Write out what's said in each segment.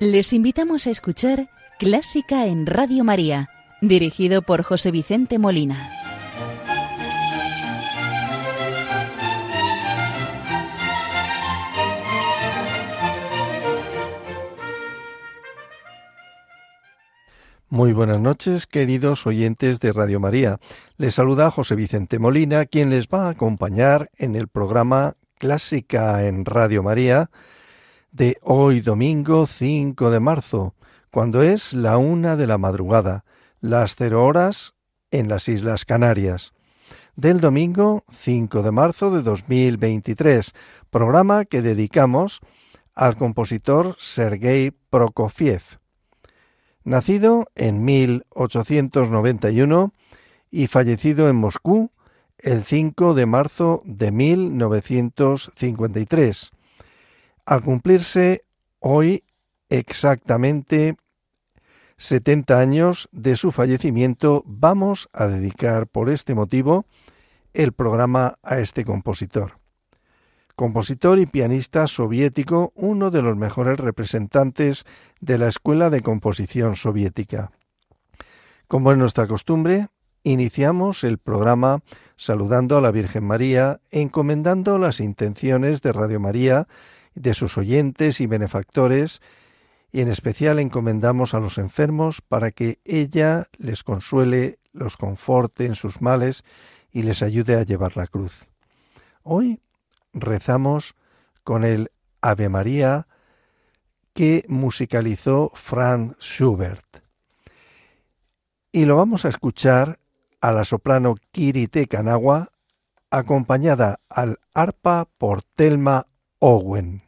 Les invitamos a escuchar Clásica en Radio María, dirigido por José Vicente Molina. Muy buenas noches, queridos oyentes de Radio María. Les saluda José Vicente Molina, quien les va a acompañar en el programa Clásica en Radio María de hoy domingo 5 de marzo, cuando es la una de la madrugada, las cero horas en las Islas Canarias. Del domingo 5 de marzo de 2023, programa que dedicamos al compositor Sergei Prokofiev. Nacido en 1891 y fallecido en Moscú el 5 de marzo de 1953 al cumplirse hoy exactamente 70 años de su fallecimiento, vamos a dedicar por este motivo el programa a este compositor. Compositor y pianista soviético, uno de los mejores representantes de la Escuela de Composición Soviética. Como es nuestra costumbre, iniciamos el programa saludando a la Virgen María, encomendando las intenciones de Radio María de sus oyentes y benefactores, y en especial encomendamos a los enfermos para que ella les consuele, los conforte en sus males y les ayude a llevar la cruz. Hoy rezamos con el Ave María que musicalizó Franz Schubert. Y lo vamos a escuchar a la soprano Kirite Kanagua, acompañada al arpa por Telma Owen.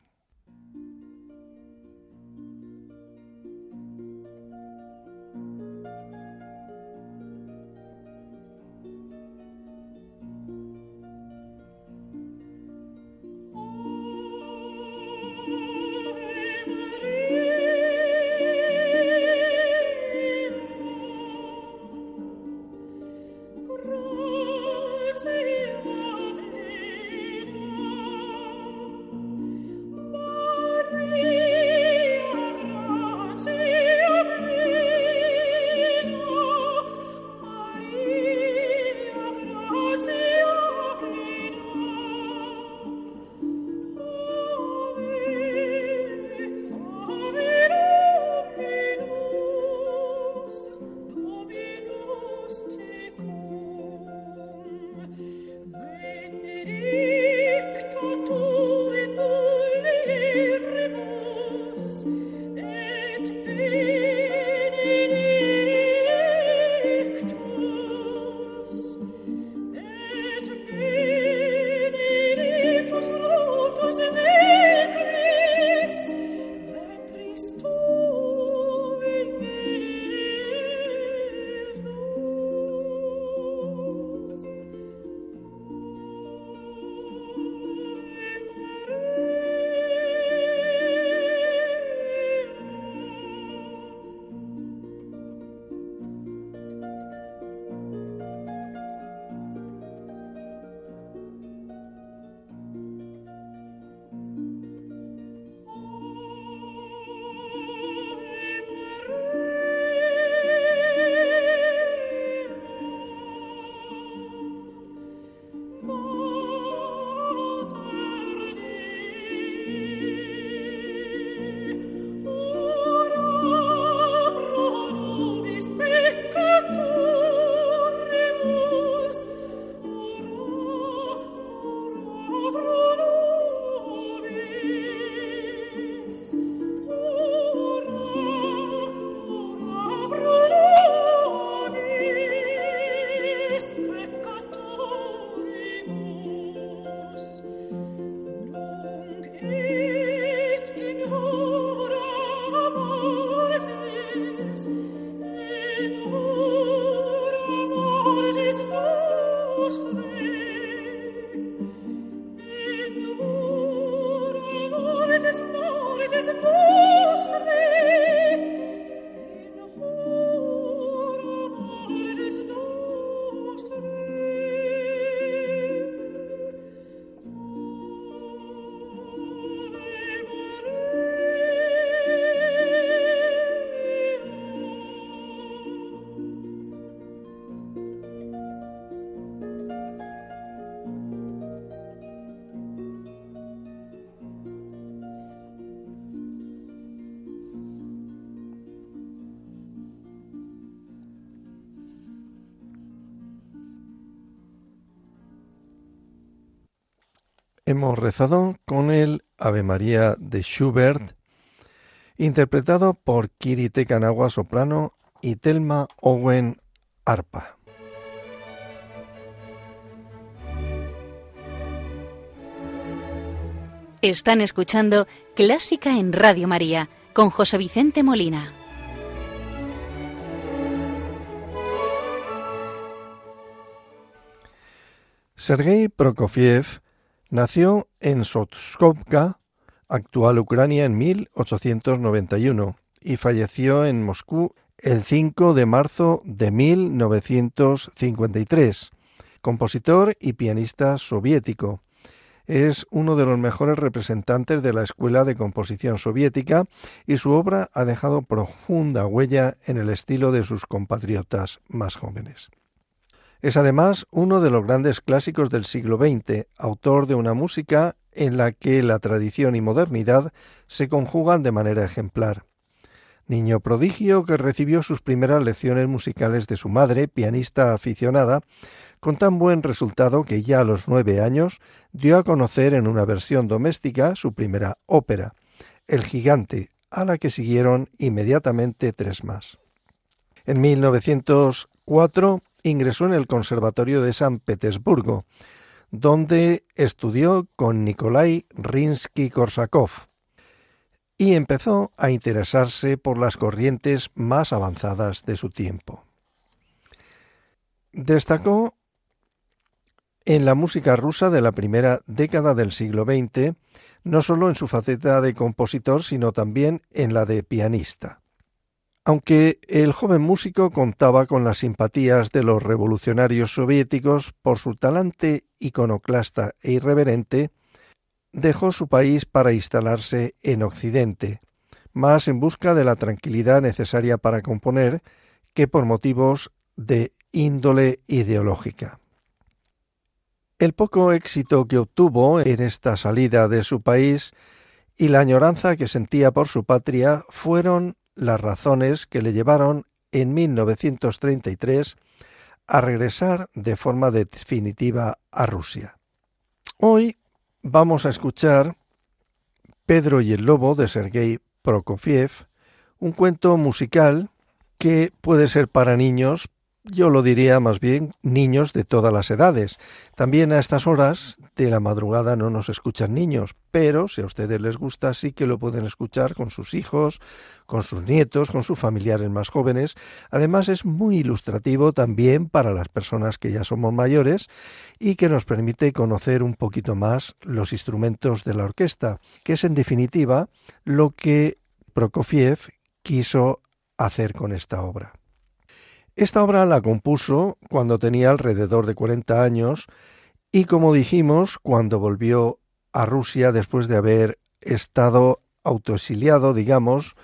Hemos rezado con el Ave María de Schubert, interpretado por Kiri Tekanagua soprano y Telma Owen arpa. Están escuchando Clásica en Radio María con José Vicente Molina. Sergei Prokofiev nació en Sotskovka, actual Ucrania, en 1891 y falleció en Moscú el 5 de marzo de 1953. Compositor y pianista soviético es uno de los mejores representantes de la escuela de composición soviética y su obra ha dejado profunda huella en el estilo de sus compatriotas más jóvenes. Es además uno de los grandes clásicos del siglo XX, autor de una música en la que la tradición y modernidad se conjugan de manera ejemplar. Niño prodigio que recibió sus primeras lecciones musicales de su madre, pianista aficionada, con tan buen resultado que ya a los nueve años dio a conocer en una versión doméstica su primera ópera, El Gigante, a la que siguieron inmediatamente tres más. En 1904 ingresó en el Conservatorio de San Petersburgo, donde estudió con Nikolai Rinsky-Korsakov y empezó a interesarse por las corrientes más avanzadas de su tiempo. Destacó en la música rusa de la primera década del siglo XX, no solo en su faceta de compositor, sino también en la de pianista. Aunque el joven músico contaba con las simpatías de los revolucionarios soviéticos por su talante iconoclasta e irreverente, dejó su país para instalarse en Occidente, más en busca de la tranquilidad necesaria para componer que por motivos de índole ideológica. El poco éxito que obtuvo en esta salida de su país y la añoranza que sentía por su patria fueron las razones que le llevaron en 1933 a regresar de forma definitiva a Rusia. Hoy vamos a escuchar Pedro y el Lobo de Sergei Prokofiev, un cuento musical que puede ser para niños, yo lo diría más bien niños de todas las edades. También a estas horas de la madrugada no nos escuchan niños, pero si a ustedes les gusta sí que lo pueden escuchar con sus hijos, con sus nietos, con sus familiares más jóvenes. Además es muy ilustrativo también para las personas que ya somos mayores y que nos permite conocer un poquito más los instrumentos de la orquesta, que es en definitiva lo que Prokofiev quiso hacer con esta obra. Esta obra la compuso cuando tenía alrededor de 40 años y, como dijimos, cuando volvió a Rusia después de haber estado autoexiliado, digamos,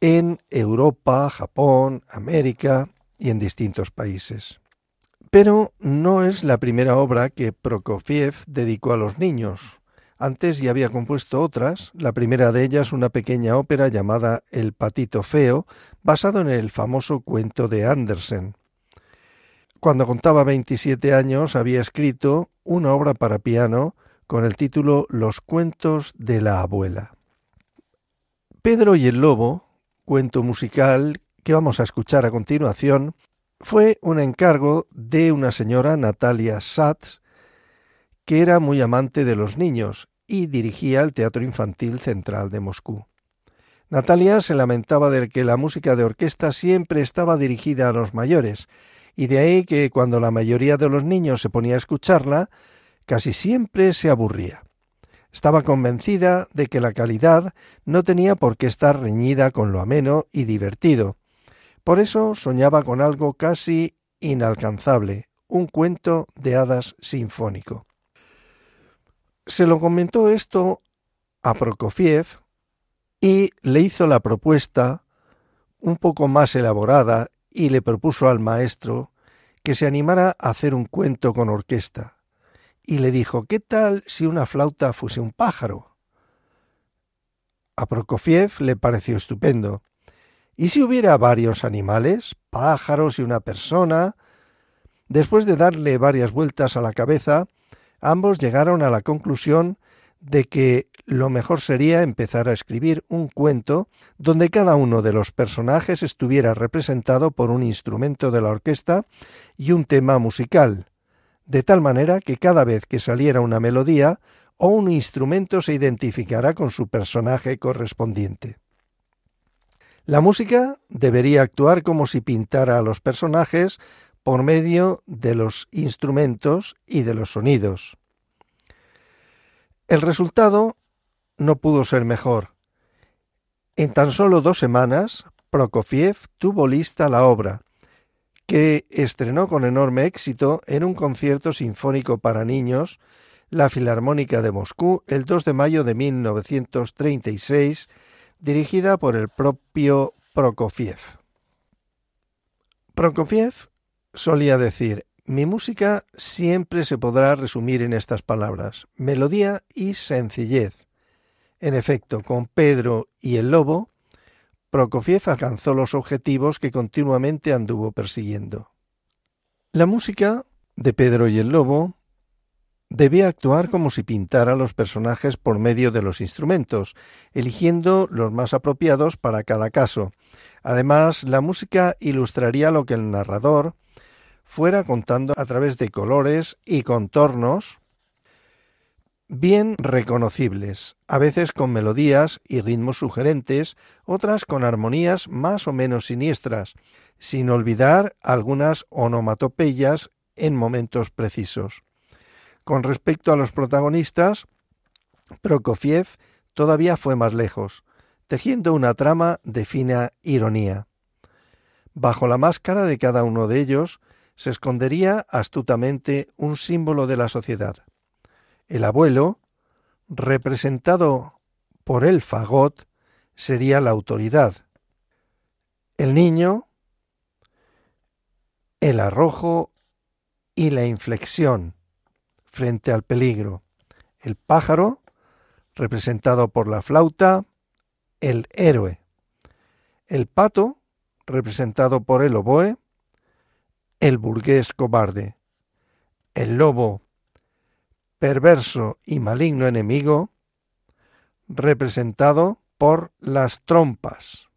en Europa, Japón, América y en distintos países. Pero no es la primera obra que Prokofiev dedicó a los niños. Antes ya había compuesto otras, la primera de ellas una pequeña ópera llamada El patito feo, basado en el famoso cuento de Andersen. Cuando contaba 27 años había escrito una obra para piano con el título Los cuentos de la abuela. Pedro y el lobo, cuento musical que vamos a escuchar a continuación, fue un encargo de una señora Natalia Satz, que era muy amante de los niños y dirigía el Teatro Infantil Central de Moscú. Natalia se lamentaba de que la música de orquesta siempre estaba dirigida a los mayores, y de ahí que cuando la mayoría de los niños se ponía a escucharla, casi siempre se aburría. Estaba convencida de que la calidad no tenía por qué estar reñida con lo ameno y divertido. Por eso soñaba con algo casi inalcanzable, un cuento de hadas sinfónico. Se lo comentó esto a Prokofiev y le hizo la propuesta un poco más elaborada y le propuso al maestro que se animara a hacer un cuento con orquesta. Y le dijo, ¿qué tal si una flauta fuese un pájaro? A Prokofiev le pareció estupendo. ¿Y si hubiera varios animales, pájaros y una persona? Después de darle varias vueltas a la cabeza, ambos llegaron a la conclusión de que lo mejor sería empezar a escribir un cuento donde cada uno de los personajes estuviera representado por un instrumento de la orquesta y un tema musical, de tal manera que cada vez que saliera una melodía o un instrumento se identificará con su personaje correspondiente. La música debería actuar como si pintara a los personajes por medio de los instrumentos y de los sonidos. El resultado no pudo ser mejor. En tan solo dos semanas, Prokofiev tuvo lista la obra, que estrenó con enorme éxito en un concierto sinfónico para niños, la Filarmónica de Moscú, el 2 de mayo de 1936, dirigida por el propio Prokofiev. Prokofiev solía decir, mi música siempre se podrá resumir en estas palabras, melodía y sencillez. En efecto, con Pedro y el Lobo, Prokofiev alcanzó los objetivos que continuamente anduvo persiguiendo. La música de Pedro y el Lobo debía actuar como si pintara los personajes por medio de los instrumentos, eligiendo los más apropiados para cada caso. Además, la música ilustraría lo que el narrador fuera contando a través de colores y contornos bien reconocibles, a veces con melodías y ritmos sugerentes, otras con armonías más o menos siniestras, sin olvidar algunas onomatopeyas en momentos precisos. Con respecto a los protagonistas, Prokofiev todavía fue más lejos, tejiendo una trama de fina ironía. Bajo la máscara de cada uno de ellos se escondería astutamente un símbolo de la sociedad. El abuelo, representado por el fagot, sería la autoridad. El niño, el arrojo y la inflexión frente al peligro. El pájaro, representado por la flauta, el héroe. El pato, representado por el oboe, el burgués cobarde. El lobo, perverso y maligno enemigo, representado por las trompas.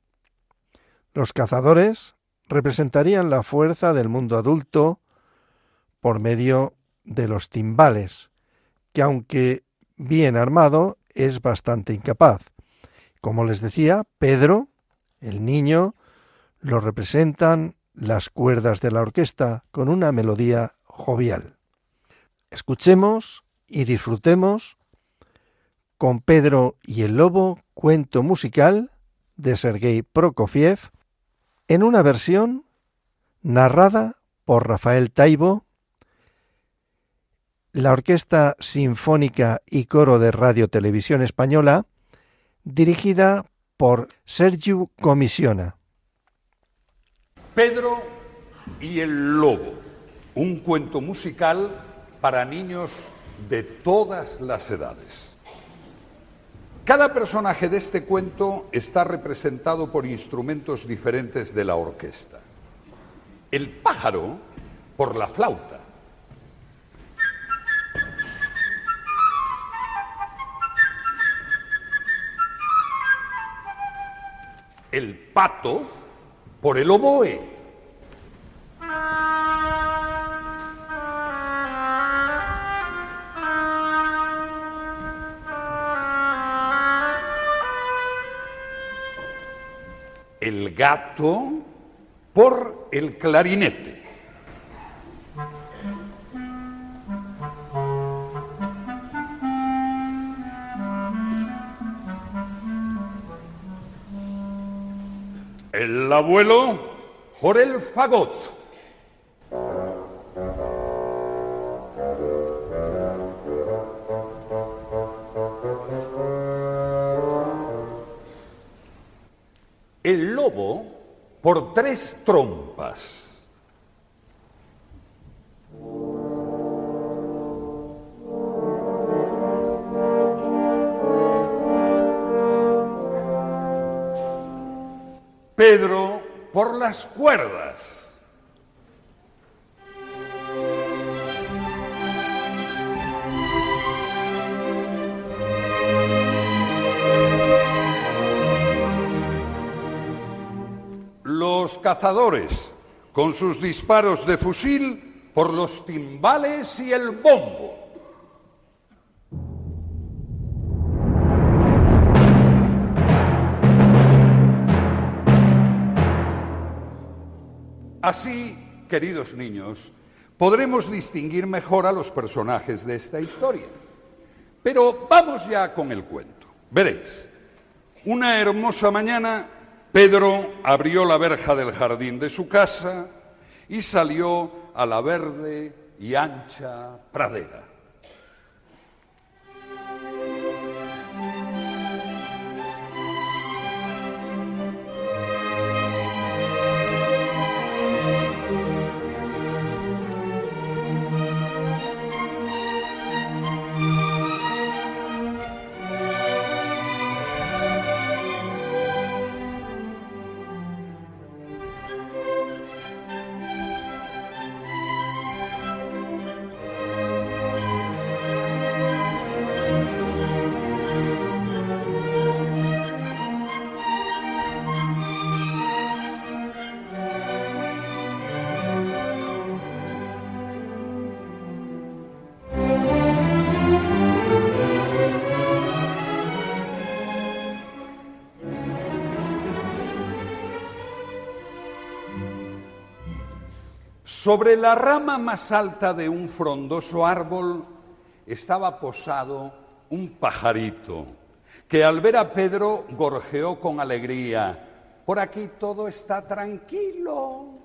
Los cazadores representarían la fuerza del mundo adulto por medio de los timbales, que aunque bien armado, es bastante incapaz. Como les decía, Pedro, el niño, lo representan las cuerdas de la orquesta con una melodía jovial. Escuchemos y disfrutemos con Pedro y el Lobo, cuento musical de Sergei Prokofiev, en una versión narrada por Rafael Taibo, la Orquesta Sinfónica y Coro de Radio Televisión Española, dirigida por Sergio Comisiona. Pedro y el Lobo, un cuento musical para niños de todas las edades. Cada personaje de este cuento está representado por instrumentos diferentes de la orquesta. El pájaro por la flauta. El pato por el oboe. el gato por el clarinete. El abuelo por el fagot. el lobo por tres trompas. Pedro por las cuerdas. Los cazadores, con sus disparos de fusil por los timbales y el bombo. Así, queridos niños, podremos distinguir mejor a los personajes de esta historia. Pero vamos ya con el cuento. Veréis, una hermosa mañana Pedro abrió la verja del jardín de su casa y salió a la verde y ancha pradera. Sobre la rama más alta de un frondoso árbol estaba posado un pajarito que al ver a Pedro gorjeó con alegría. Por aquí todo está tranquilo.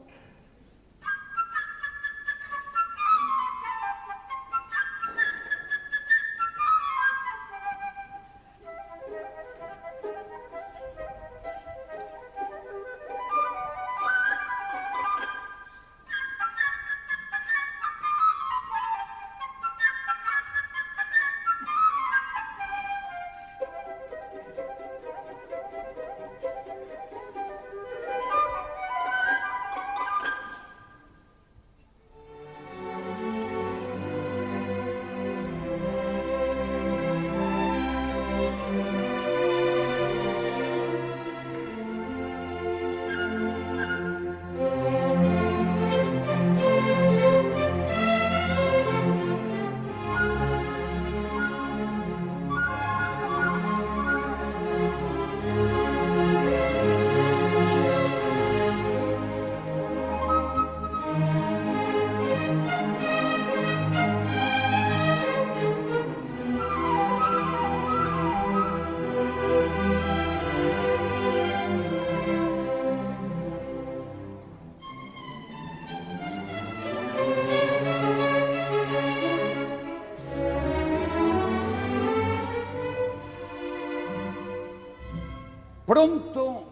Pronto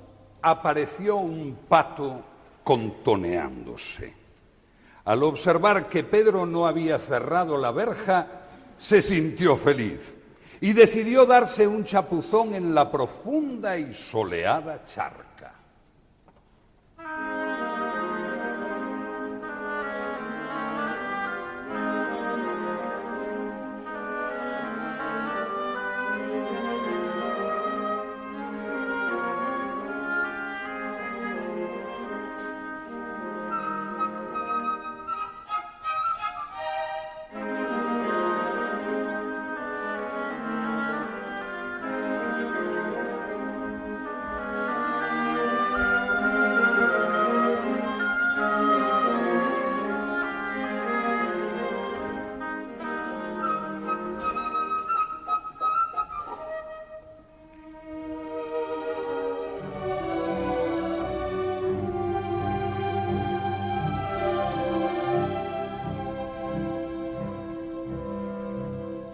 apareció un pato contoneándose. Al observar que Pedro no había cerrado la verja, se sintió feliz y decidió darse un chapuzón en la profunda y soleada charca.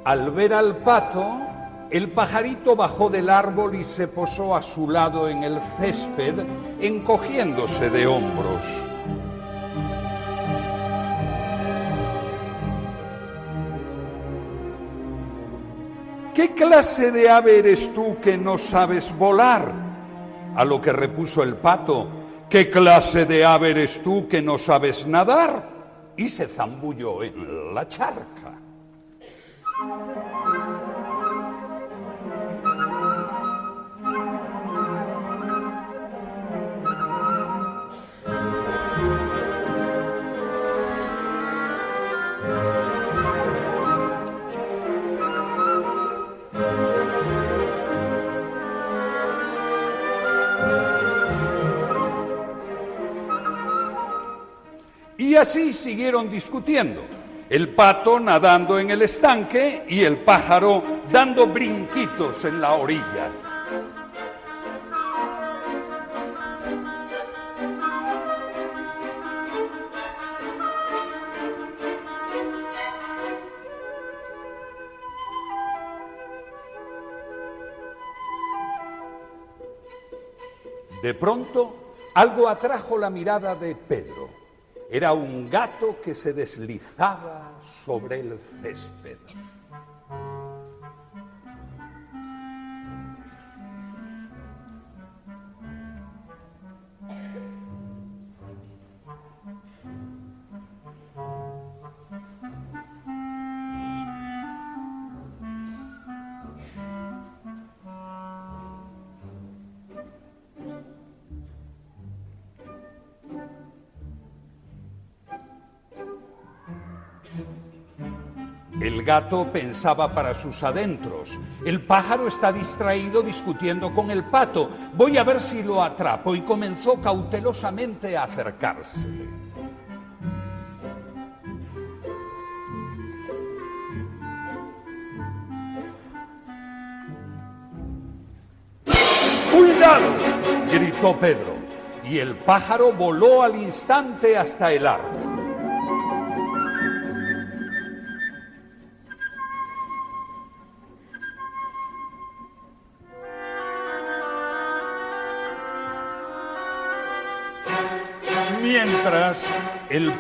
Al ver al pato, el pajarito bajó del árbol y se posó a su lado en el césped, encogiéndose de hombros. ¿Qué clase de ave eres tú que no sabes volar? A lo que repuso el pato, ¿qué clase de ave eres tú que no sabes nadar? Y se zambulló en la charca. Así siguieron discutiendo, el pato nadando en el estanque y el pájaro dando brinquitos en la orilla. De pronto, algo atrajo la mirada de Pedro. Era un gato que se deslizaba sobre el césped. El gato pensaba para sus adentros. El pájaro está distraído discutiendo con el pato. Voy a ver si lo atrapo y comenzó cautelosamente a acercársele. ¡Cuidado! gritó Pedro. Y el pájaro voló al instante hasta el árbol.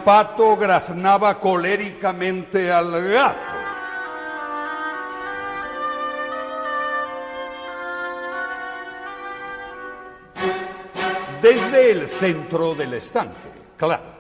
Pato graznaba coléricamente al gato. Desde el centro del estanque, claro.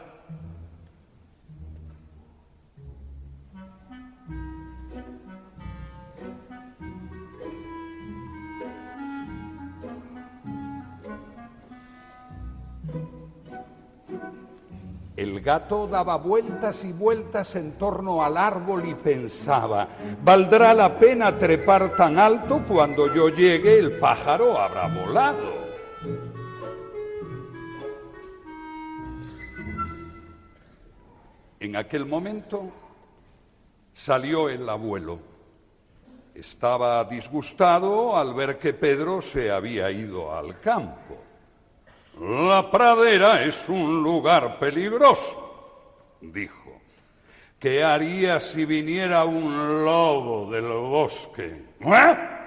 El gato daba vueltas y vueltas en torno al árbol y pensaba, ¿valdrá la pena trepar tan alto? Cuando yo llegue el pájaro habrá volado. En aquel momento salió el abuelo. Estaba disgustado al ver que Pedro se había ido al campo. La pradera es un lugar peligroso, dijo. ¿Qué haría si viniera un lobo del bosque? ¿Eh?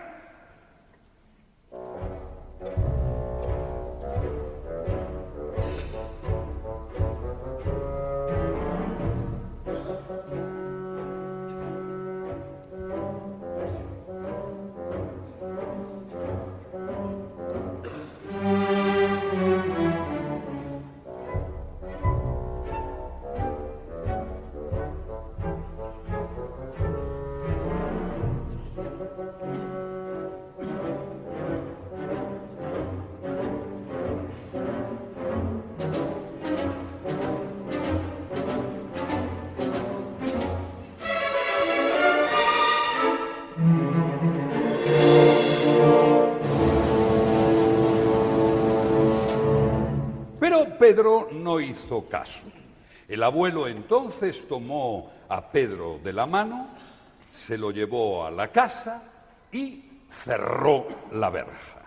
Pero Pedro no hizo caso. El abuelo entonces tomó a Pedro de la mano, se lo llevó a la casa y cerró la verja.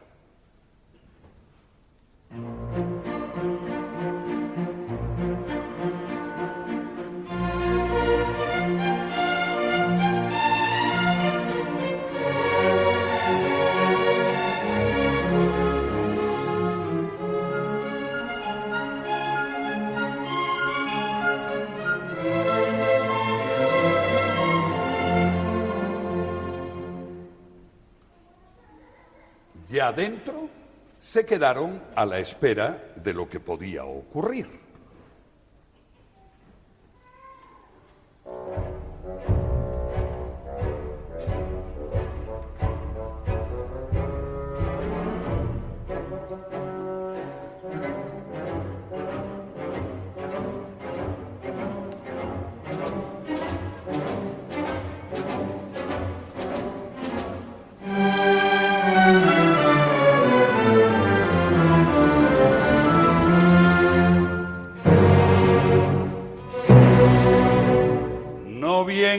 Ya adentro se quedaron a la espera de lo que podía ocurrir.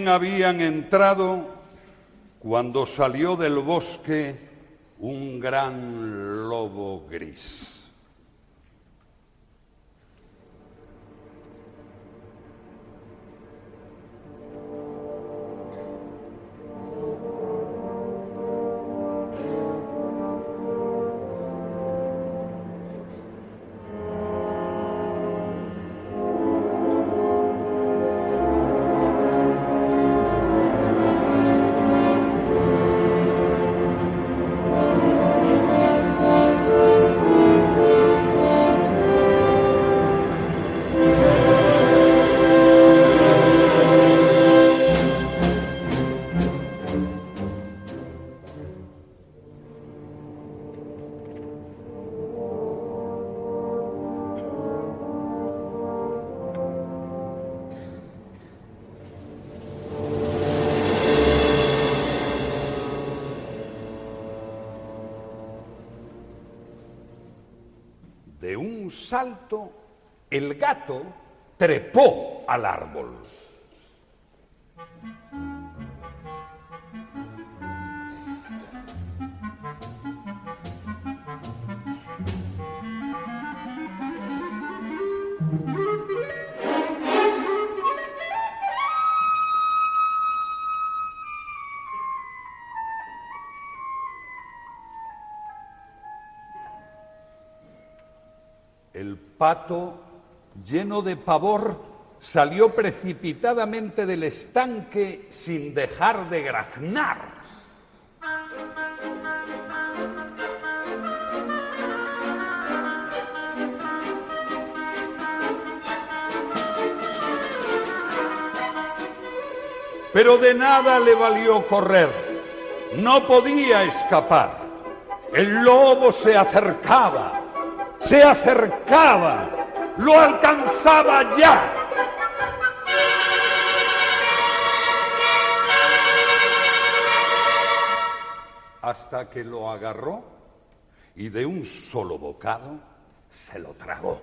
habían entrado cuando salió del bosque un gran lobo gris. Gato trepó al árbol. El pato, lleno de pavor, salió precipitadamente del estanque sin dejar de graznar. Pero de nada le valió correr. No podía escapar. El lobo se acercaba se acercaba, lo alcanzaba ya. Hasta que lo agarró y de un solo bocado se lo tragó.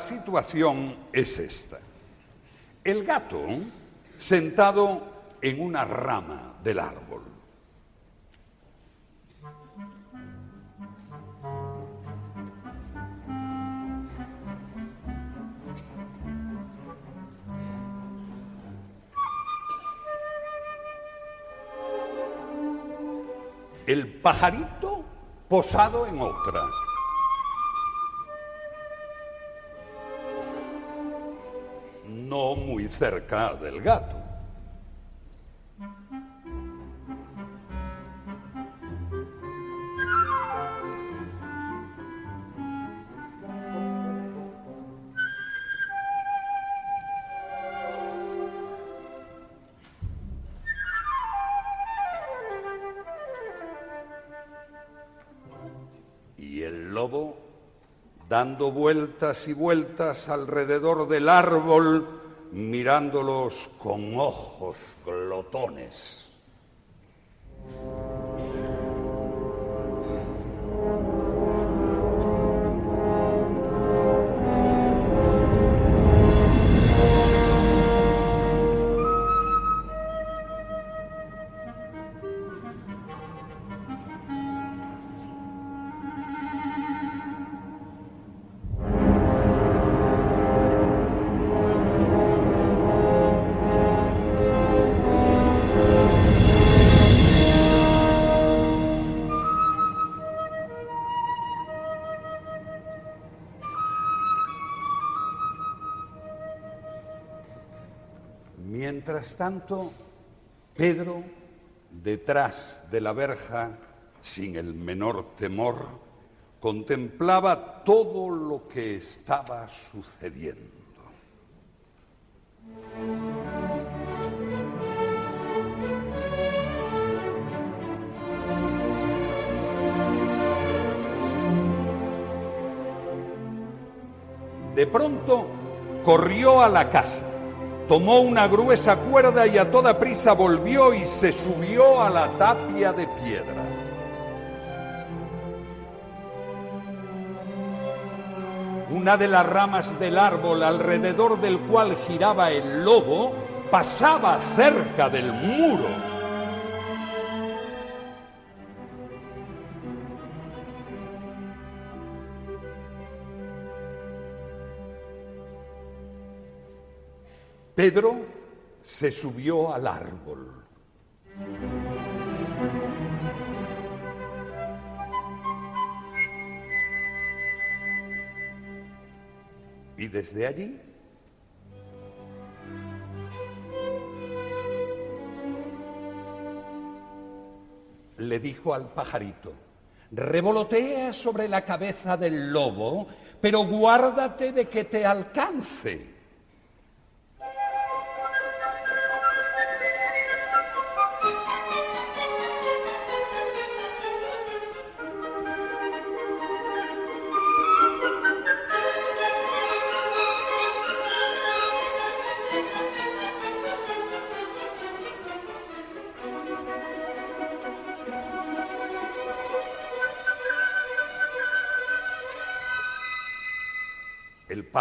Situación es esta. El gato sentado en una rama del árbol. El pajarito posado en otra. Cerca del gato. Y el lobo, dando vueltas y vueltas alrededor del árbol, mirándolos con ojos glotones. Mientras tanto, Pedro, detrás de la verja, sin el menor temor, contemplaba todo lo que estaba sucediendo. De pronto corrió a la casa, tomó una gruesa cuerda y a toda prisa volvió y se subió a la tapia de piedra. Una de las ramas del árbol alrededor del cual giraba el lobo pasaba cerca del muro. Pedro se subió al árbol. Y desde allí le dijo al pajarito, revolotea sobre la cabeza del lobo, pero guárdate de que te alcance.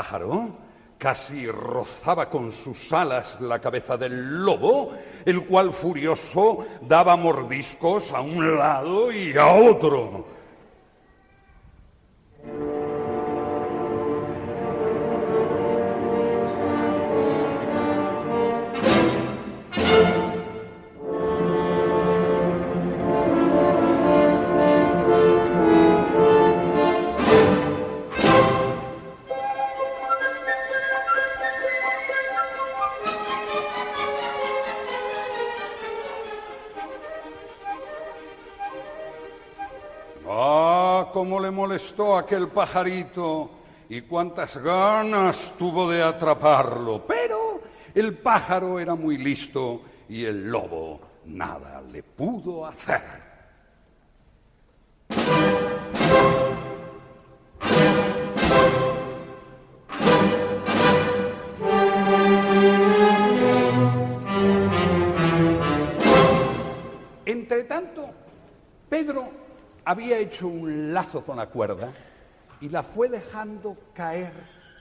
Pájaro casi rozaba con sus alas la cabeza del lobo, el cual furioso daba mordiscos a un lado y a otro. Aquel pajarito y cuántas ganas tuvo de atraparlo. Pero el pájaro era muy listo y el lobo nada le pudo hacer. Entre tanto, Pedro había hecho un lazo con la cuerda y la fue dejando caer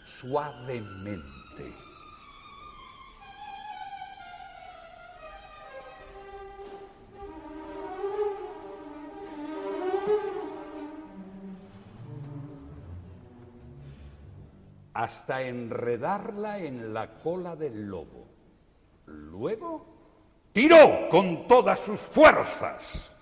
suavemente. hasta enredarla en la cola del lobo. Luego tiró con todas sus fuerzas.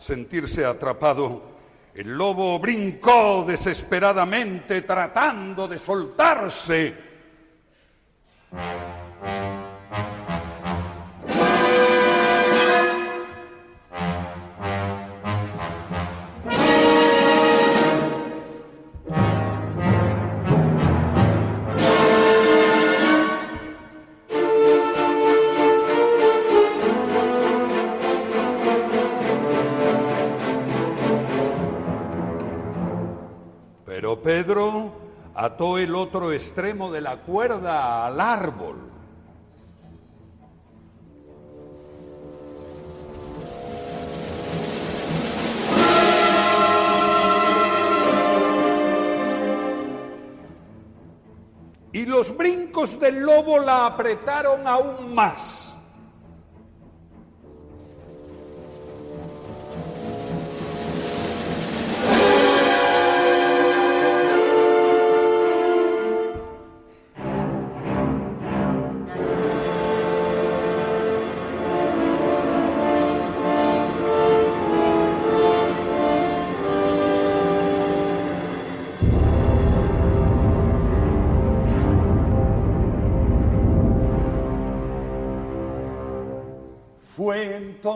Sentirse atrapado, el lobo brincó desesperadamente tratando de soltarse. Ató el otro extremo de la cuerda al árbol. Y los brincos del lobo la apretaron aún más.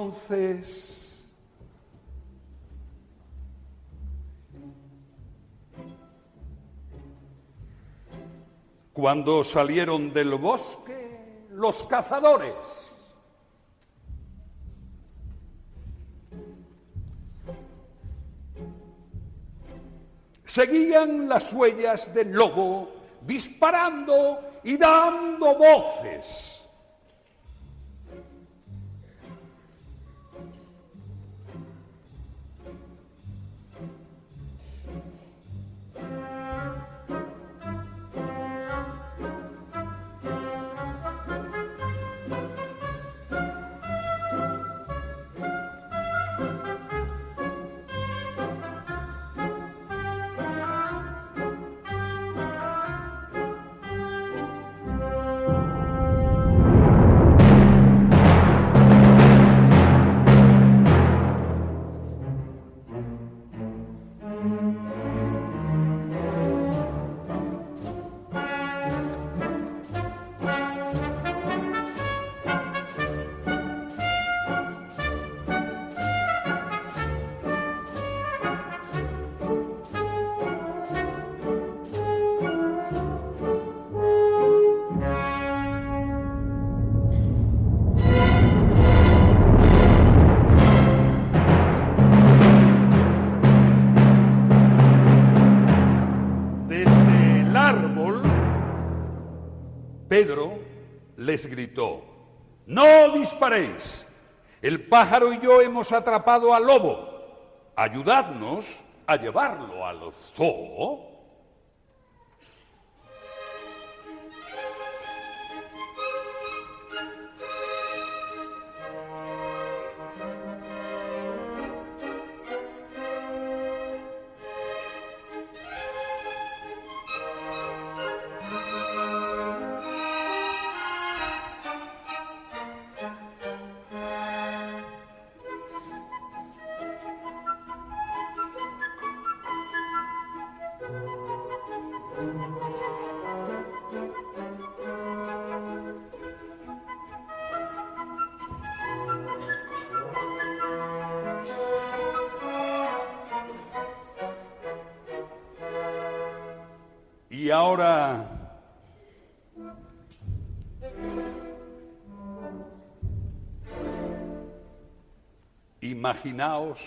Entonces cuando salieron del bosque los cazadores. Seguían las huellas del lobo disparando y dando voces. Les gritó, no disparéis, el pájaro y yo hemos atrapado al lobo, ayudadnos a llevarlo al zoo Y ahora imaginaos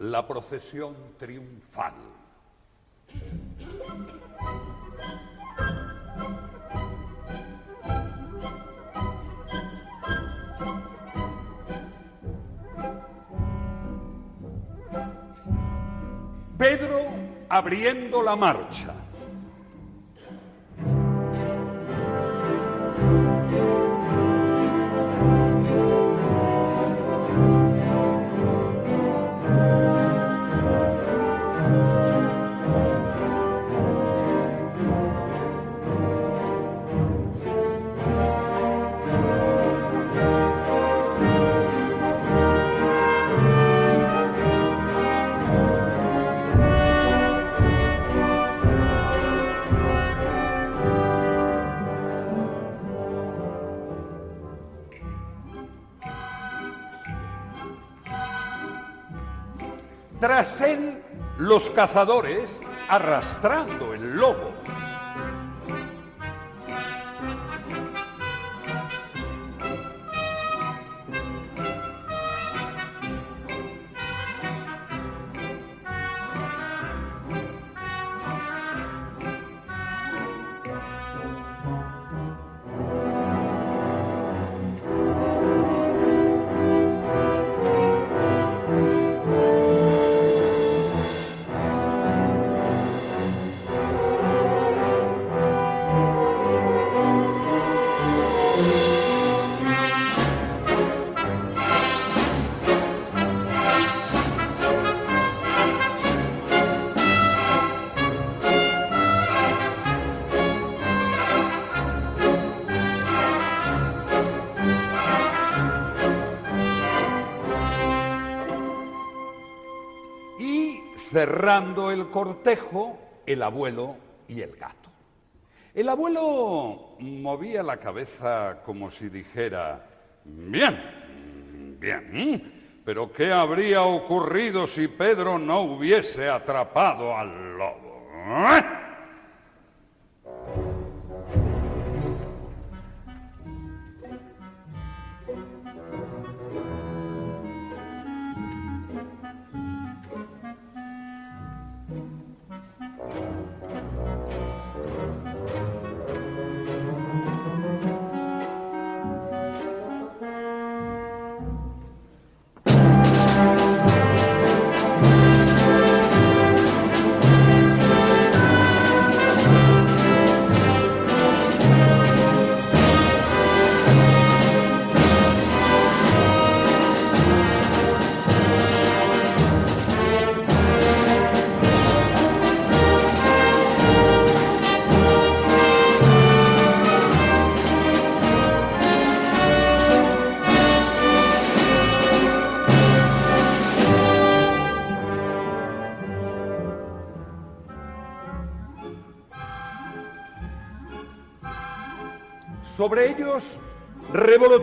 la procesión triunfal. Pedro abriendo la marcha. Tras los cazadores arrastrando el lobo. Cerrando el cortejo, el abuelo y el gato. El abuelo movía la cabeza como si dijera, bien, Bien, pero ¿qué habría ocurrido si Pedro no hubiese atrapado al lobo?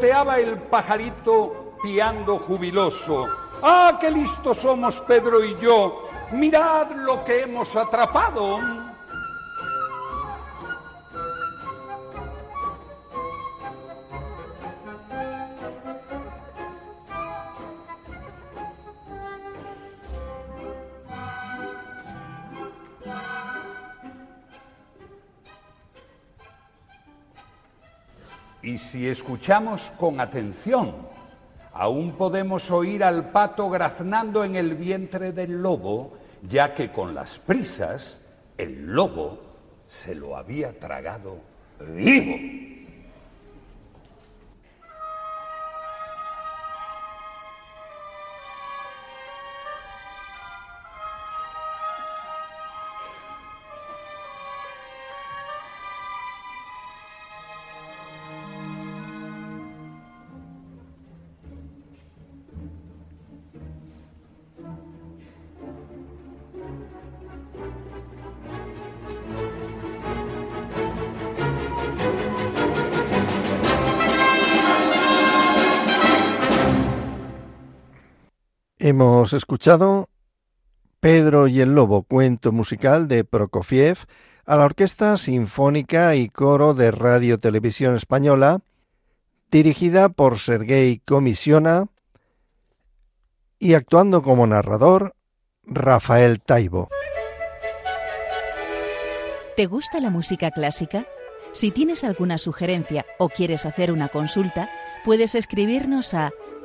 El pajarito piando jubiloso. ¡Ah, qué listos somos Pedro y yo! ¡Mirad lo que hemos atrapado! Y si escuchamos con atención, aún podemos oír al pato graznando en el vientre del lobo, ya que con las prisas el lobo se lo había tragado vivo. Hemos escuchado Pedro y el Lobo, cuento musical de Prokofiev, a la Orquesta Sinfónica y Coro de Radio Televisión Española, dirigida por Sergei Comisiona y actuando como narrador Rafael Taibo. ¿Te gusta la música clásica? Si tienes alguna sugerencia o quieres hacer una consulta, puedes escribirnos a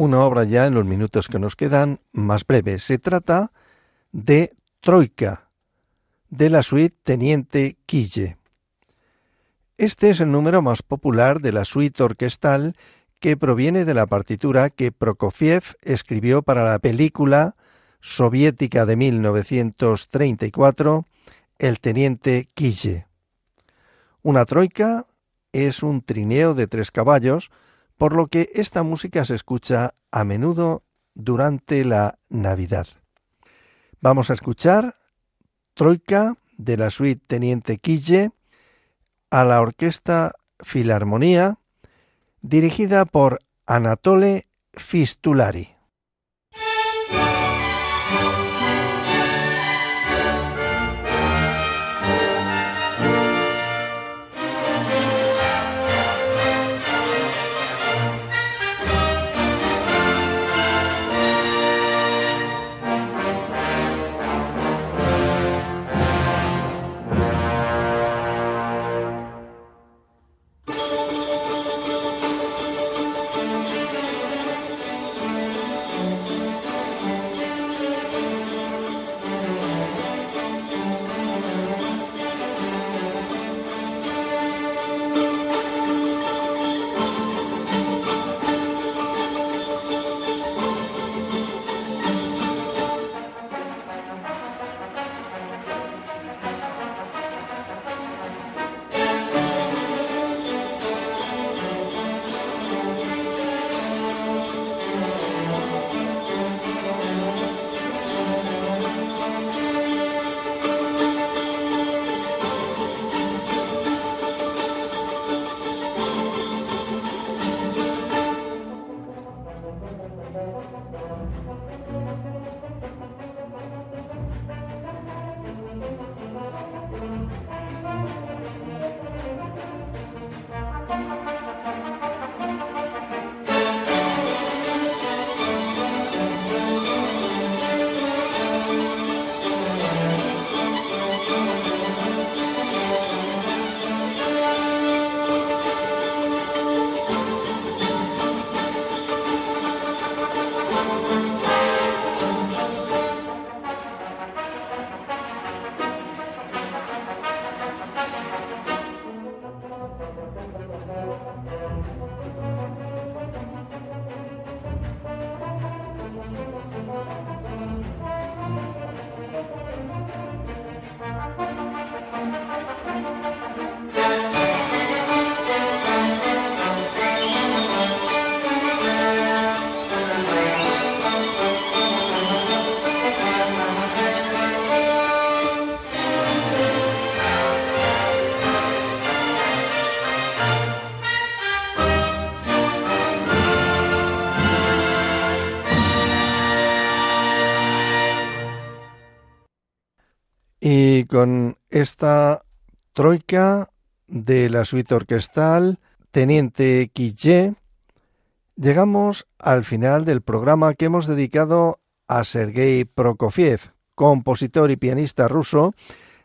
una obra ya en los minutos que nos quedan más breve. Se trata de Troika, de la suite Teniente Quille. Este es el número más popular de la suite orquestal que proviene de la partitura que Prokofiev escribió para la película soviética de 1934, El Teniente Quille. Una troika es un trineo de tres caballos por lo que esta música se escucha a menudo durante la Navidad. Vamos a escuchar Troika de la suite Teniente Quille a la Orquesta Filarmonía dirigida por Anatole Fistulari. Con esta troika de la suite orquestal Teniente Quille, llegamos al final del programa que hemos dedicado a Sergei Prokofiev, compositor y pianista ruso,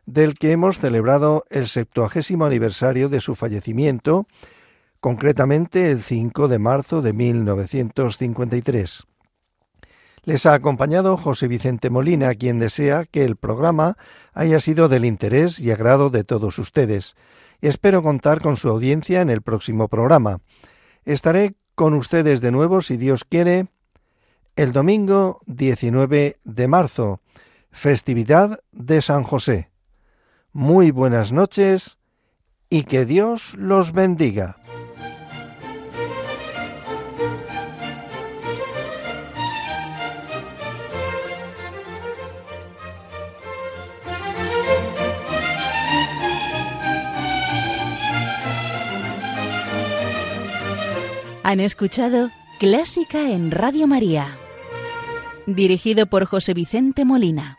del que hemos celebrado el septuagésimo aniversario de su fallecimiento, concretamente el 5 de marzo de 1953. Les ha acompañado José Vicente Molina, quien desea que el programa haya sido del interés y agrado de todos ustedes. Espero contar con su audiencia en el próximo programa. Estaré con ustedes de nuevo, si Dios quiere, el domingo 19 de marzo, festividad de San José. Muy buenas noches y que Dios los bendiga. Han escuchado Clásica en Radio María, dirigido por José Vicente Molina.